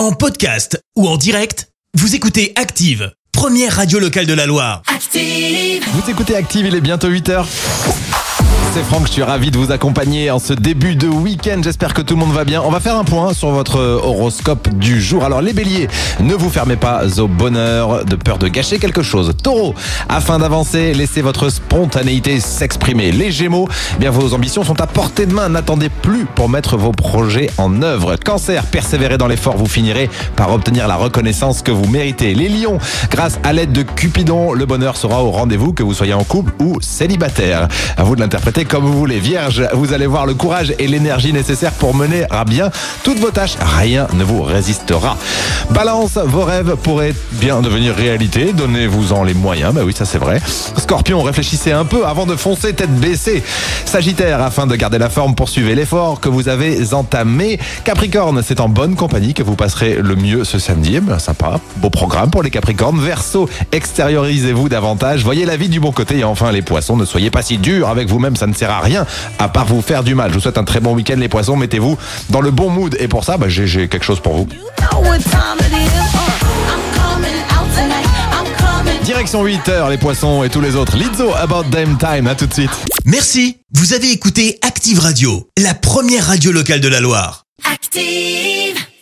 En podcast ou en direct, vous écoutez Active, première radio locale de la Loire. Active. Vous écoutez Active, il est bientôt 8h. C'est Franck, je suis ravi de vous accompagner en ce début de week-end. J'espère que tout le monde va bien. On va faire un point sur votre horoscope du jour. Alors les béliers, ne vous fermez pas au bonheur de peur de gâcher quelque chose. Taureau, afin d'avancer, laissez votre spontanéité s'exprimer. Les gémeaux, eh bien vos ambitions sont à portée de main. N'attendez plus pour mettre vos projets en œuvre. Cancer, persévérez dans l'effort, vous finirez par obtenir la reconnaissance que vous méritez. Les lions, grâce à l'aide de Cupidon, le bonheur sera au rendez-vous que vous soyez en couple ou célibataire. À vous de l'interpréter comme vous voulez. Vierge, vous allez voir le courage et l'énergie nécessaires pour mener à bien toutes vos tâches. Rien ne vous résistera. Balance, vos rêves pourraient bien devenir réalité. Donnez-vous-en les moyens. Bah oui, ça c'est vrai. Scorpion, réfléchissez un peu avant de foncer tête baissée. Sagittaire, afin de garder la forme, poursuivez l'effort que vous avez entamé. Capricorne, c'est en bonne compagnie que vous passerez le mieux ce samedi. Eh sympa. Beau programme pour les Capricornes. Verseau, extériorisez-vous davantage. Voyez la vie du bon côté. Et enfin, les poissons, ne soyez pas si durs avec vous-même. Ça ne sert à rien à part vous faire du mal. Je vous souhaite un très bon week-end, les poissons. Mettez-vous dans le bon mood. Et pour ça, bah, j'ai quelque chose pour vous. Uh. Direction 8h, les poissons et tous les autres. Lizzo, About Damn Time. À tout de suite. Merci, vous avez écouté Active Radio, la première radio locale de la Loire. Active.